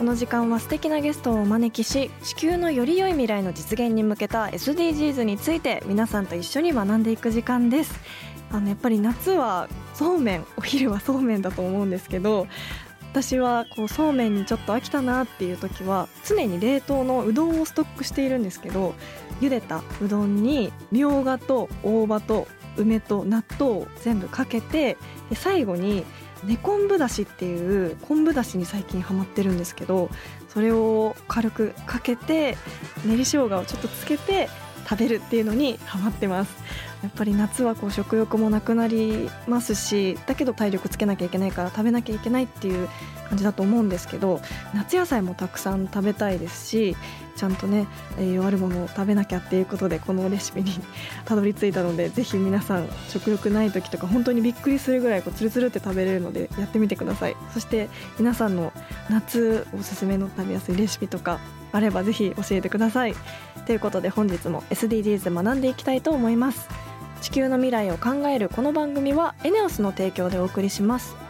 この時間は素敵なゲストをお招きし地球のより良い未来の実現に向けた SDGs について皆さんと一緒に学んでいく時間です。あのやっぱり夏はそうめんお昼はそうめんだと思うんですけど私はこうそうめんにちょっと飽きたなっていう時は常に冷凍のうどんをストックしているんですけど茹でたうどんにみょうがと大葉と梅と納豆を全部かけてで最後に根昆布だしっていう昆布だしに最近ハマってるんですけどそれを軽くかけて練り生姜をちょっとつけて食べるっていうのにハマってます。やっぱり夏はこう食欲もなくなりますしだけど体力つけなきゃいけないから食べなきゃいけないっていう感じだと思うんですけど夏野菜もたくさん食べたいですしちゃんとね栄養あるものを食べなきゃっていうことでこのレシピに たどり着いたのでぜひ皆さん食欲ない時とか本当にびっくりするぐらいこうツルツルって食べれるのでやってみてください。そして皆さんの夏おすすめの食べやすいレシピとかあればぜひ教えてください。ということで本日も SDGs 学んでいきたいと思います。地球の未来を考えるこの番組はエネオスの提供でお送りします。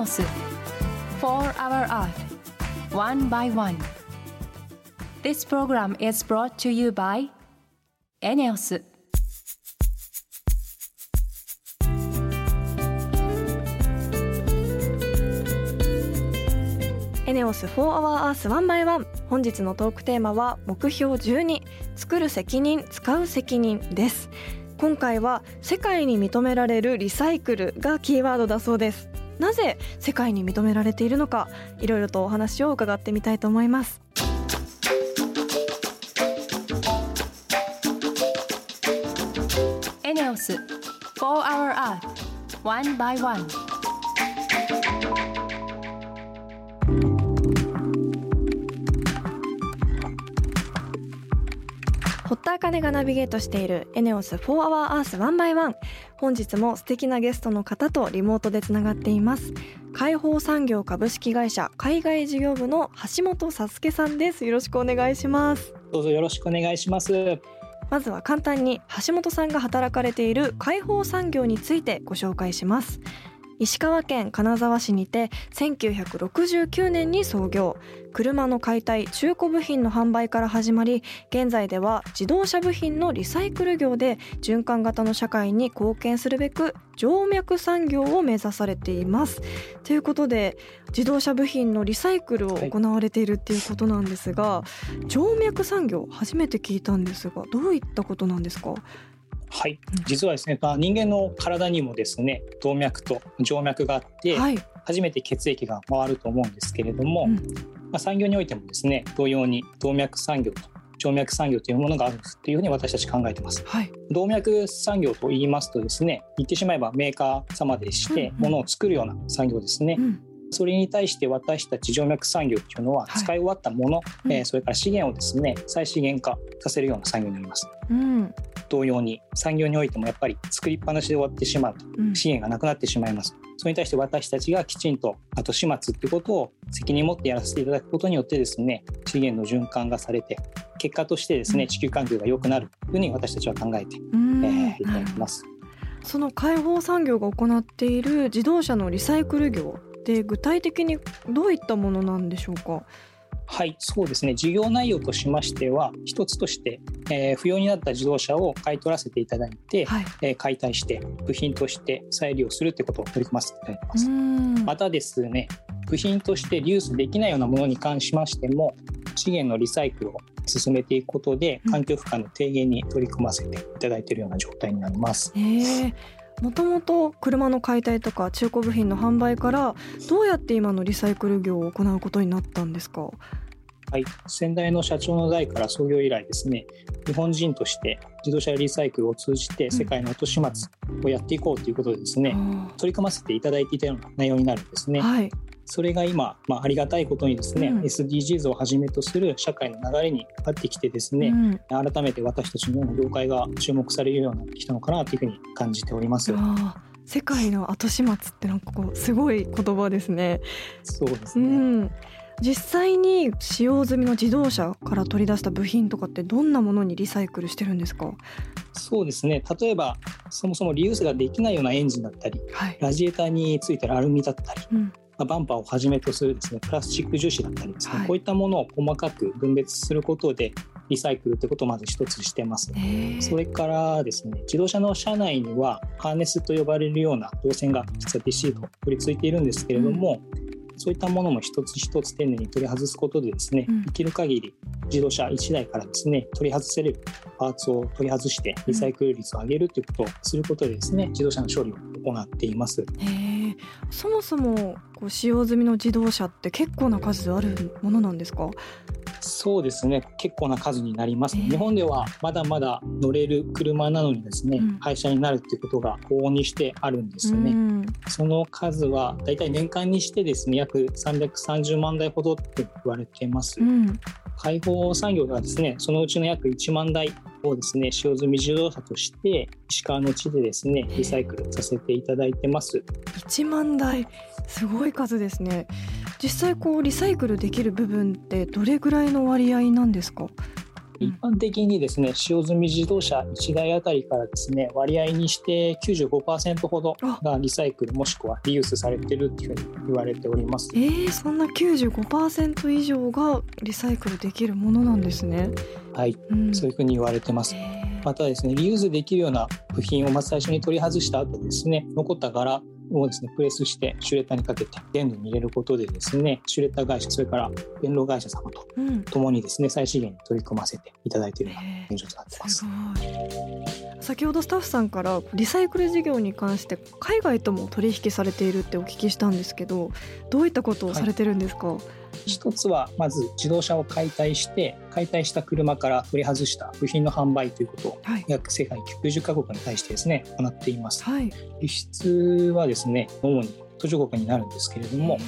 ネオス4 Hour Earth One by One. This program is brought to you by エネオスエネオス4 Hour Earth 1 by 1本日のトークテーマは目標12作る責任使う責任です。今回は世界に認められるリサイクルがキーワードだそうです。なぜ世界に認められているのかいろいろとお話を伺ってみたいと思います。エネオス4 Hour Earth One by One 堀田茜がナビゲートしているエネオス4 Hour Earth 1 by 1本日も素敵なゲストの方とリモートでつながっています。解放産業株式会社海外事業部の橋本さすけさんです。よろしくお願いします。どうぞよろしくお願いします。まずは簡単に橋本さんが働かれている解放産業についてご紹介します石川県金沢市にて1969年に創業。車の解体中古部品の販売から始まり現在では自動車部品のリサイクル業で循環型の社会に貢献するべく静脈産業を目指されています。ということで自動車部品のリサイクルを行われているっていうことなんですが、静脈産業初めて聞いたんですがどういったことなんですか？はい、実はですね、まあ、人間の体にもですね、動脈と静脈があって、はい、初めて血液が回ると思うんですけれども、うん。まあ、産業においてもですね、同様に動脈産業と静脈産業というものがあるっていうふうに私たち考えてます。はい、動脈産業と言いますとですね、言ってしまえばメーカー様でしてうんうん。物を作るような産業ですね。うんそれに対して私たち静脈産業っていうのははい使い終わったもの、うんえーそれから資源をですね再資源化させるような産業になります。うん同様に産業においてもやっぱり作りっぱなしで終わってしまうとうん資源がなくなってしまいます。それに対して私たちがきちんと後始末っていうことを責任を持ってやらせていただくことによってですね資源の循環がされて結果としてですね地球環境が良くなるというふうに私たちは考えて、うんえーいただきます。その解放産業が行っている自動車のリサイクル業って具体的にどういったものなんでしょうか？はい、そうですね。事業内容としましては、一つとして、えー不要になった自動車を買い取らせていただいて、はいえー解体して部品として再利用するということを取り組ませていただいていまうす。んまたですね、部品としてリユースできないようなものに関しましても、資源のリサイクルを進めていくことでうん環境負荷の低減に取り組ませていただいているような状態になります。へえもともと車の解体とか中古部品の販売からどうやって今のリサイクル業を行うことになったんですか？はい、先代の社長の代から創業以来ですね日本人として自動車リサイクルを通じて世界の後始末をやっていこうということでですね、あ取り組ませていただいていたような内容になるんですね。ーはいそれが今、まあ、ありがたいことにですね、うん SDGs をはじめとする社会の流れになってきてですね、うん改めて私たちの業界が注目されるようになってきたのかなというふうに感じております。世界の後始末ってなんかこうすごい言葉ですね。うそうですね。ん。実際に使用済みの自動車から取り出した部品とかってどんなものにリサイクルしてるんですか？そうですね。例えば、そもそもリユースができないようなエンジンだったり、はい。ラジエーターについてるアルミだったり、うん。まあバンパーをはじめとするですねプラスチック樹脂だったりですね、はい。こういったものを細かく分別することでリサイクルということをまず一つしてます。それからですね自動車の車内にはハーネスと呼ばれるような導線が実はびっしりと取り付いているんですけれども、そういったものも一つ一つ丁寧に取り外すことでですね、うん。できる限り自動車1台からですね取り外せるパーツを取り外してリサイクル率を上げるということをすることでですね自動車の処理を行っています。そもそもこう使用済みの自動車って結構な数あるものなんですか？そうですね結構な数になります、えー日本ではまだまだ乗れる車なのにですね、うん廃車になるっていうことが往々にしてあるんですよね、うん。その数はだいたい年間にしてですね約330万台ほどって言われています、うん。開放産業ではですねそのうちの約1万台をですね使用済み自動車として石川の地でですねリサイクルさせていただいてます。1万台すごい数ですね。実際こうリサイクルできる部分ってどれぐらいの割合なんですか？一般的にですね使用済み自動車1台あたりからですね割合にして95%ほどがリサイクルもしくはリユースされてるっていうふうに言われております。えー、そんな95%以上がリサイクルできるものなんですね、はい。うん、そういうふうに言われてます。えー。またですねリユースできるような部品をまず最初に取り外した後ですね残った柄をですねプレスしてシュレッダーにかけて電路に入れることでですねシュレッダー会社それから電路会社様とうん。共にですね再資源に取り組ませていただいているようなえー。現状となってます。す。ごい。先ほどスタッフさんからリサイクル事業に関して海外とも取引されているってお聞きしたんですけどどういったことをされてるんですか、一つはまず自動車を解体して解体した車から取り外した部品の販売ということをはい。約世界90カ国に対してですね行っています。はい。輸出はですね主に途上国になるんですけれども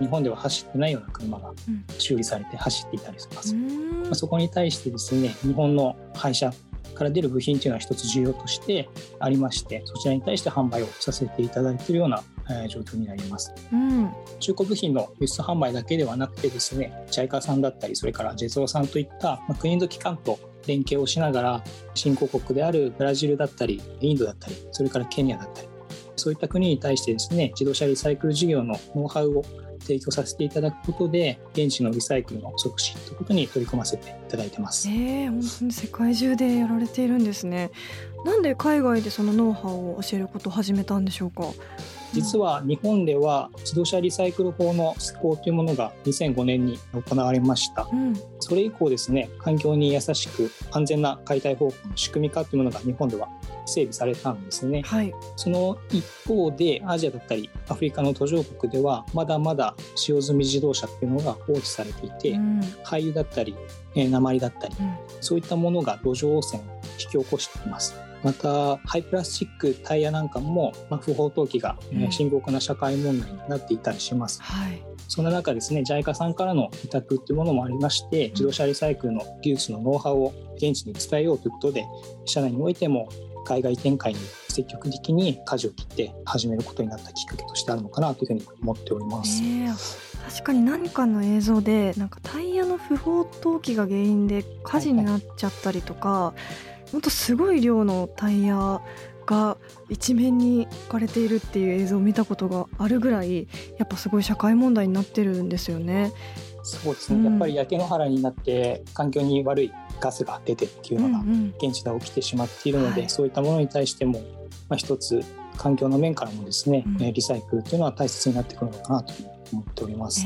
日本では走ってないような車がうん。修理されて走っていたりしまうす、ん。まあそこに対してですね日本の廃車から出る部品というのは一つ重要としてありましてそちらに対して販売をさせていただいているような、えー状況になります。うん。中古部品の輸出販売だけではなくてですね、ジャイカさんだったり、それからジェゾーさんといった、まあ、国の機関と連携をしながら、新興国であるブラジルだったり、インドだったり、それからケニアだったり、そういった国に対してですね、自動車リサイクル事業のノウハウを提供させていただくことで、現地のリサイクルの促進ということに取り組ませていただいてます。えー、本当に世界中でやられているんですね。なんで海外でそのノウハウを教えることを始めたんでしょうか？実は日本では自動車リサイクル法の施行というものが2005年に行われました。うん、それ以降ですね環境に優しく安全な解体方法の仕組み化というものが日本では整備されたんですね。はい。その一方でアジアだったりアフリカの途上国ではまだまだ使用済み自動車っていうのが放置されていて、うん、廃油だったりえー鉛だったりうん。そういったものが土壌汚染を引き起こしていますまたハイプラスチックタイヤなんかも、まあ、不法投棄が深刻な社会問題になっていたりしますはい。そんな中ですね、JICA さんからの委託っていうものもありまして、自動車リサイクルの技術のノウハウを現地に伝えようということで、社内においても海外展開に積極的に舵を切って始めることになったきっかけとしてあるのかなというふうに思っております。えー確かに何かの映像でなんかタイヤの不法投棄が原因で火事になっちゃったりとか、ほんとすごい量のタイヤが一面に置かれているっていう映像を見たことがあるぐらいやっぱすごい社会問題になってるんですよね。そうですね、やっぱり焼け野原になって環境に悪いガスが出てっていうのが現地で起きてしまっているので、うんうん、そういったものに対しても、まあ、一つ環境の面からもですね、うん、リサイクルというのは大切になってくるのかなと思っております。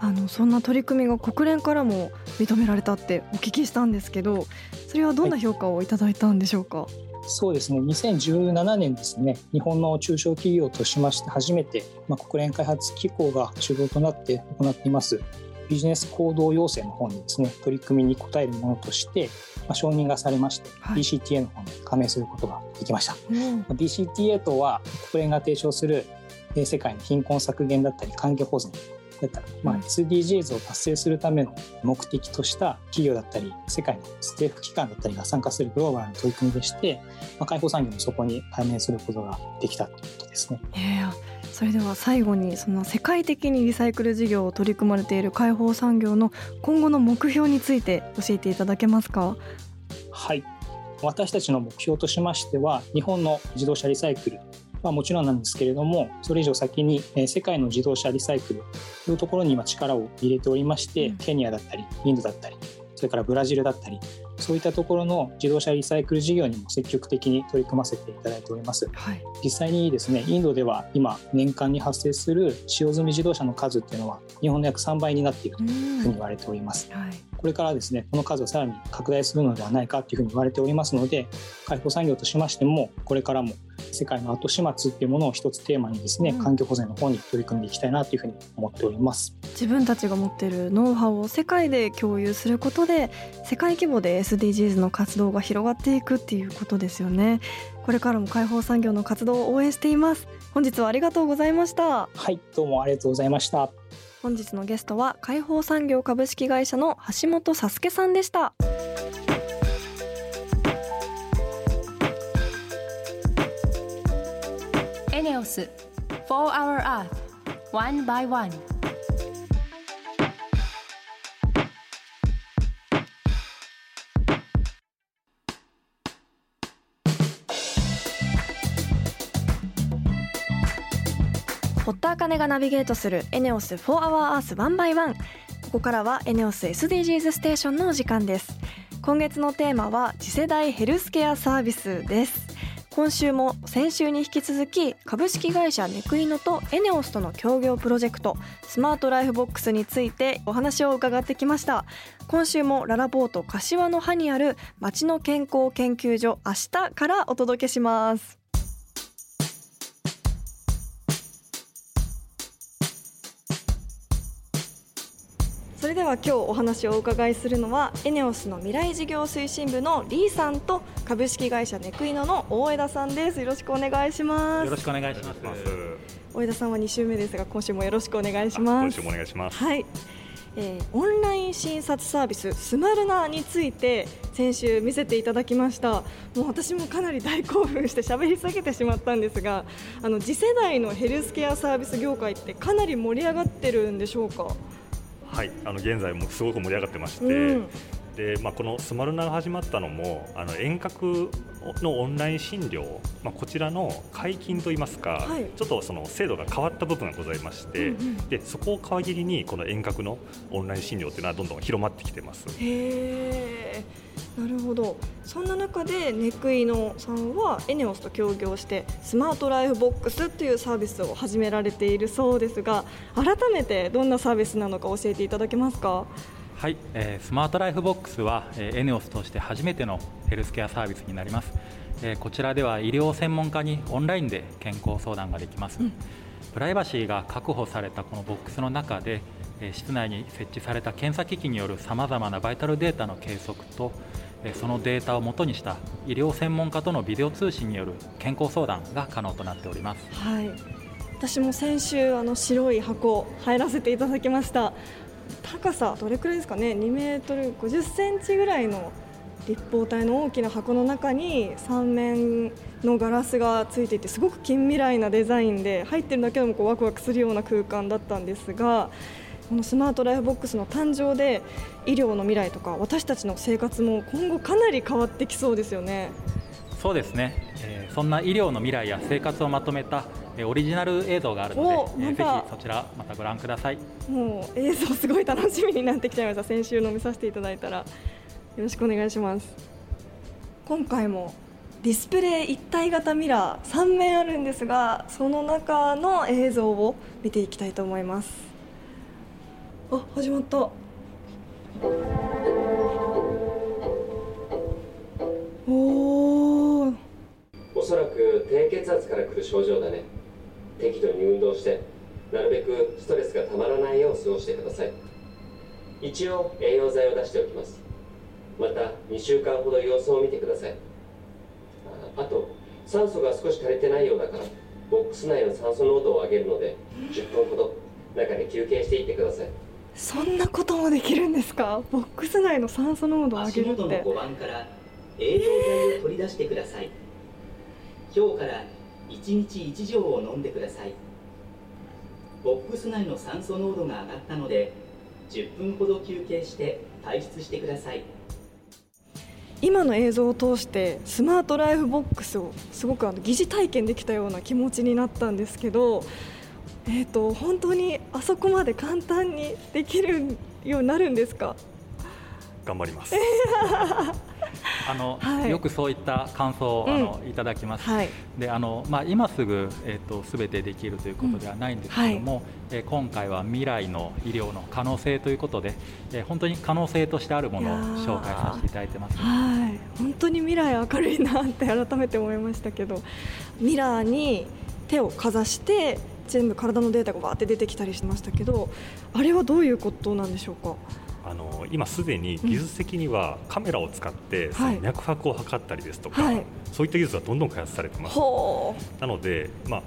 あのそんな取り組みが国連からも認められたってお聞きしたんですけどそれはどんな評価をいただいたんでしょうか、はいそうですね。2017年ですね日本の中小企業としまして初めて、まあ、国連開発機構が主導となって行っています。ビジネス行動要請の方にですね取り組みに応えるものとして、まあ、承認がされまして、はい、BCTA の方に加盟することができました、うん、BCTA とは国連が提唱する世界の貧困削減だったり環境保全だったり、まあ、SDGs を達成するための目的とした企業だったり世界の政府機関だったりが参加するグローバルな取り組みでして、まあ、開放産業もそこに加盟することができたということですね。それでは最後にその世界的にリサイクル事業を取り組まれている開放産業の今後の目標について教えていただけますか？はい。私たちの目標としましては日本の自動車リサイクルはもちろんなんですけれどもそれ以上先に世界の自動車リサイクルというところに今力を入れておりまして、ケニアだったりインドだったりそれからブラジルだったりそういったところの自動車リサイクル事業にも積極的に取り組ませていただいております、はい、実際にですねインドでは今年間に発生する使用済み自動車の数っていうのは日本の約3倍になっているというふうに言われております、はい、これからですねこの数をさらに拡大するのではないかというふうに言われておりますので開放産業としましてもこれからも世界の後始末っていうものを一つテーマにですね、うん、環境保全の方に取り組んでいきたいなというふうに思っております。自分たちが持っているノウハウを世界で共有することで世界規模で SDGs の活動が広がっていくっていうことですよね。これからも開放産業の活動を応援しています。本日はありがとうございました。はいどうもありがとうございました。本日のゲストは開放産業株式会社の橋本佐助さんでしたネオス4 Hour Earth One by One. 堀田茜がナビゲートするエネオス4 Hour Earth One by One ここからはエネオス SDGs ステーションのお時間です。今月のテーマは次世代ヘルスケアサービスです。今週も先週に引き続き株式会社ネクイノとエネオスとの協業プロジェクトスマートライフボックスについてお話を伺ってきました。今週もララポート柏の葉にある町の健康研究所明日からお届けします。れでは今日お話をお伺いするのはエネオスの未来事業推進部のリーさんと株式会社ネクイノの大枝さんです。よろしくお願いします。よろしくお願いします。大枝さんは2週目ですが今週もよろしくお願いします。今週もお願いします。はい。えー、オンライン診察サービススマルナについて先週見せていただきました。もう私もかなり大興奮して喋り下げてしまったんですがあの次世代のヘルスケアサービス業界ってかなり盛り上がってるんでしょうか？はいあの現在もすごく盛り上がってまして、うん、でまあ、このスマルナが始まったのもあの遠隔のオンライン診療、まあ、こちらの解禁といいますか、はい、ちょっとその制度が変わった部分がございまして、うんうん、でそこを皮切りにこの遠隔のオンライン診療というのはどんどん広まってきてます。へなるほど。そんな中でネクイノさんはエネオスと協業してスマートライフボックスというサービスを始められているそうですが改めてどんなサービスなのか教えていただけますか？はい、えー、スマートライフボックスは、えー、エネオスとして初めてのヘルスケアサービスになります、えー、こちらでは医療専門家にオンラインで健康相談ができます、うん、プライバシーが確保されたこのボックスの中で、えー、室内に設置された検査機器によるさまざまなバイタルデータの計測とそのデータをもとにした医療専門家とのビデオ通信による健康相談が可能となっております。はい。私も先週あの白い箱入らせていただきました。高さどれくらいですかね？2メートル50センチぐらいの立方体の大きな箱の中に3面のガラスがついていてすごく近未来なデザインで入ってるだけでもこうワクワクするような空間だったんですがこのスマートライフボックスの誕生で医療の未来とか私たちの生活も今後かなり変わってきそうですよね。そうですね、えー、そんな医療の未来や生活をまとめたオリジナル映像があるので、えー、ぜひそちらまたご覧ください。もう映像すごい楽しみになってきちゃいました先週の見させていただいたらよろしくお願いします。今回もディスプレイ一体型ミラー3面あるんですがその中の映像を見ていきたいと思います。あ始まった。おおおそらく低血圧から来る症状だね適度に運動してなるべくストレスがたまらないよう過ごしてください。一応栄養剤を出しておきます。また2週間ほど様子を見てください。あと酸素が少し足りてないようだからボックス内の酸素濃度を上げるので10分ほど中で休憩していってください。そんなこともできるんですか？ボックス内の酸素濃度を上げるって。足元の5番から栄養剤を取り出してください。今日から1日1錠を飲んでください。ボックス内の酸素濃度が上がったので10分ほど休憩して退出してください。今の映像を通してスマートライフボックスをすごくあの疑似体験できたような気持ちになったんですけど、えーと、本当にあそこまで簡単にできるようになるんですか？頑張ります あの、はい、よくそういった感想を、あのいただきます。はい、であのまあ、今すぐ、えーと、すべてできるということではないんですけども、うん。はい、えー、今回は未来の医療の可能性ということで、えー、本当に可能性としてあるものを紹介させていただいてます、はい。本当に未来明るいなって改めて思いましたけどミラーに手をかざして全部体のデータがわーって出てきたりしましたけどあれはどういうことなんでしょうか？あの今すでに技術的にはカメラを使って脈拍を測ったりですとか、はい、そういった技術がどんどん開発されてます。なので、まあ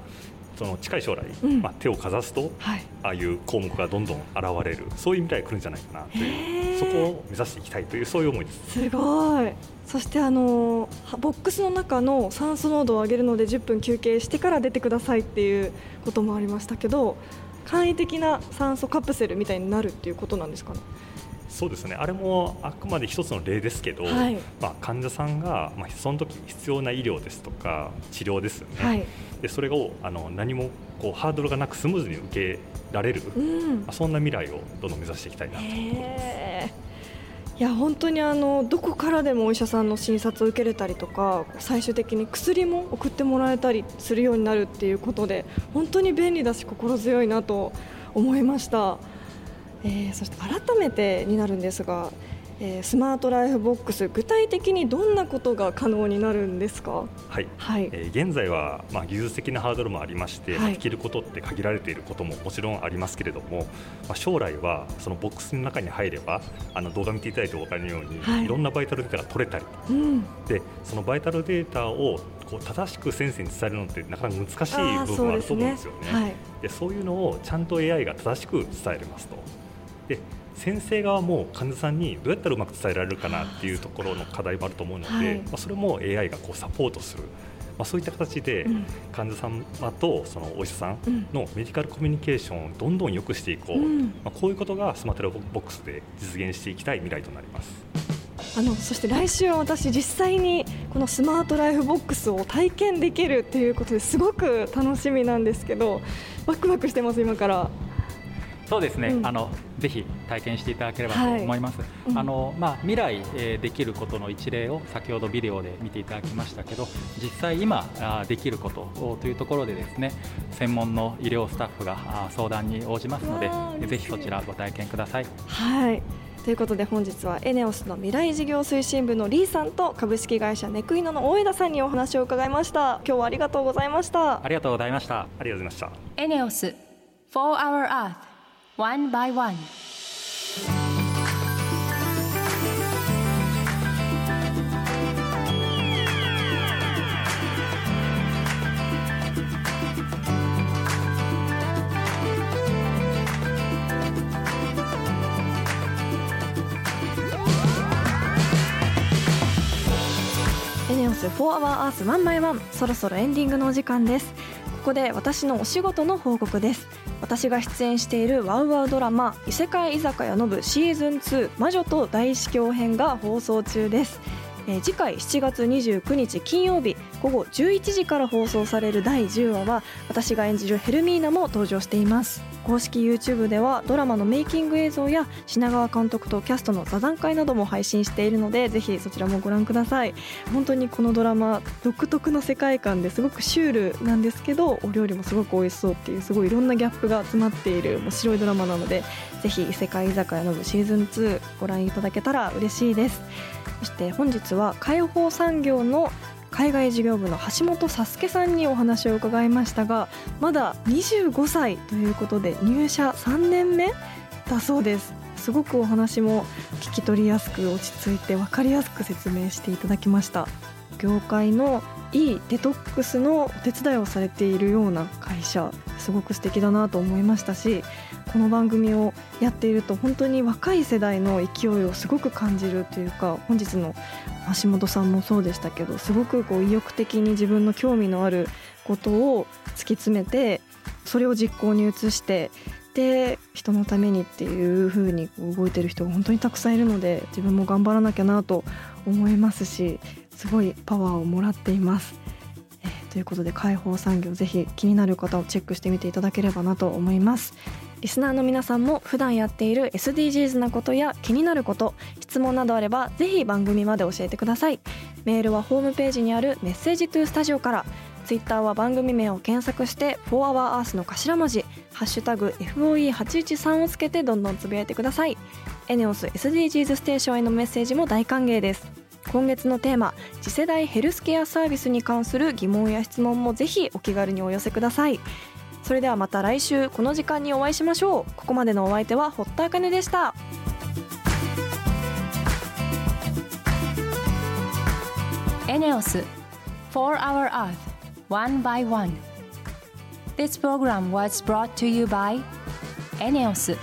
その近い将来、うん、まあ、手をかざすと、はい、ああいう項目がどんどん現れる。そういう未来が来るんじゃないかなというそこを目指していきたいというそういう思いです。すごい。そしてあのボックスの中の酸素濃度を上げるので10分休憩してから出てくださいっていうこともありましたけど簡易的な酸素カプセルみたいになるっていうことなんですかね？そうですね。あれもあくまで一つの例ですけど、はい、まあ、患者さんが、まあ、その時必要な医療ですとか治療ですよね、はい、でそれをあの何もこうハードルがなくスムーズに受けられる、うん、まあ、そんな未来をどんどん目指していきたいなと。思います。いや本当にあのどこからでもお医者さんの診察を受けれたりとか最終的に薬も送ってもらえたりするようになるっていうことで本当に便利だし心強いなと思いました。えー、そして改めてになるんですが、えー、スマートライフボックス具体的にどんなことが可能になるんですか？はい、はい、えー、現在は、まあ、技術的なハードルもありまして、はい、できることって限られていることももちろんありますけれども、まあ、将来はそのボックスの中に入ればあの動画見ていただいてお分かりのように、はい、いろんなバイタルデータが取れたり、うん、でそのバイタルデータをこう正しく先生に伝えるのってなかなか難しい部分があると思うんですよね。そう、ねはい、でそういうのをちゃんと AI が正しく伝えられますと。で先生側も患者さんにどうやったらうまく伝えられるかなっていうところの課題もあると思うので、はい、まあ、それも AI がこうサポートする、まあ、そういった形で患者様とそのお医者さんのメディカルコミュニケーションをどんどん良くしていこう、うん、まあ、こういうことがスマートラボックスで実現していきたい未来となります。あのそして来週は私実際にこのスマートライフボックスを体験できるっていうことですごく楽しみなんですけどワクワクしてます今から。そうですね、うん、あのぜひ体験していただければと思います。はいうん、あのまあ、未来、えー、できることの一例を先ほどビデオで見ていただきましたけど実際今あできることというところでですね専門の医療スタッフが相談に応じますのでぜひそちらご体験ください。はい。ということで本日はエネオスの未来事業推進部のリーさんと株式会社ネクイノの大枝さんにお話を伺いました。今日はありがとうございました。ありがとうございました。ありがとうございましたエネオス4 Hour Earth one by one. エネオス4 Hour Earth 1 by 1そろそろエンディングのお時間です。ここで私のお仕事の報告です。私が出演しているワウワウドラマ異世界居酒屋のぶシーズン2魔女と大司教編が放送中です。えー、次回7月29日金曜日午後11時から放送される第10話は私が演じるヘルミーナも登場しています。公式 YouTube ではドラマのメイキング映像や品川監督とキャストの座談会なども配信しているのでぜひそちらもご覧ください。本当にこのドラマ独特の世界観ですごくシュールなんですけどお料理もすごく美味しそうっていうすごいいろんなギャップが詰まっている面白いドラマなのでぜひ異世界居酒屋の部シーズン2ご覧いただけたら嬉しいです。そして本日は解放産業の海外事業部の橋本サスケさんにお話を伺いましたがまだ25歳ということで入社3年目だそうです。すごくお話も聞き取りやすく落ち着いて分かりやすく説明していただきました。業界のいいデトックスのお手伝いをされているような会社すごく素敵だなと思いましたしこの番組をやっていると本当に若い世代の勢いをすごく感じるというか本日の橋本さんもそうでしたけどすごくこう意欲的に自分の興味のあることを突き詰めてそれを実行に移してで人のためにっていう風に動いてる人が本当にたくさんいるので自分も頑張らなきゃなと思いますしすごいパワーをもらっています。ということで解放産業ぜひ気になる方をチェックしてみていただければなと思います。リスナーの皆さんも普段やっている SDGs なことや気になること質問などあればぜひ番組まで教えてください。メールはホームページにあるメッセージトゥースタジオから。ツイッターは番組名を検索して「4HourEarth」の頭文字「ハッシュタグ #FOE813」をつけてどんどんつぶやいてください。エネオス SDGs ステーションへのメッセージも大歓迎です。今月のテーマ次世代ヘルスケアサービスに関する疑問や質問もぜひお気軽にお寄せください。それではまた来週この時間にお会いしましょうここまでのお相手は堀田茜でしたエネオス4 Hour Earth One by One This program was brought to you by エネオス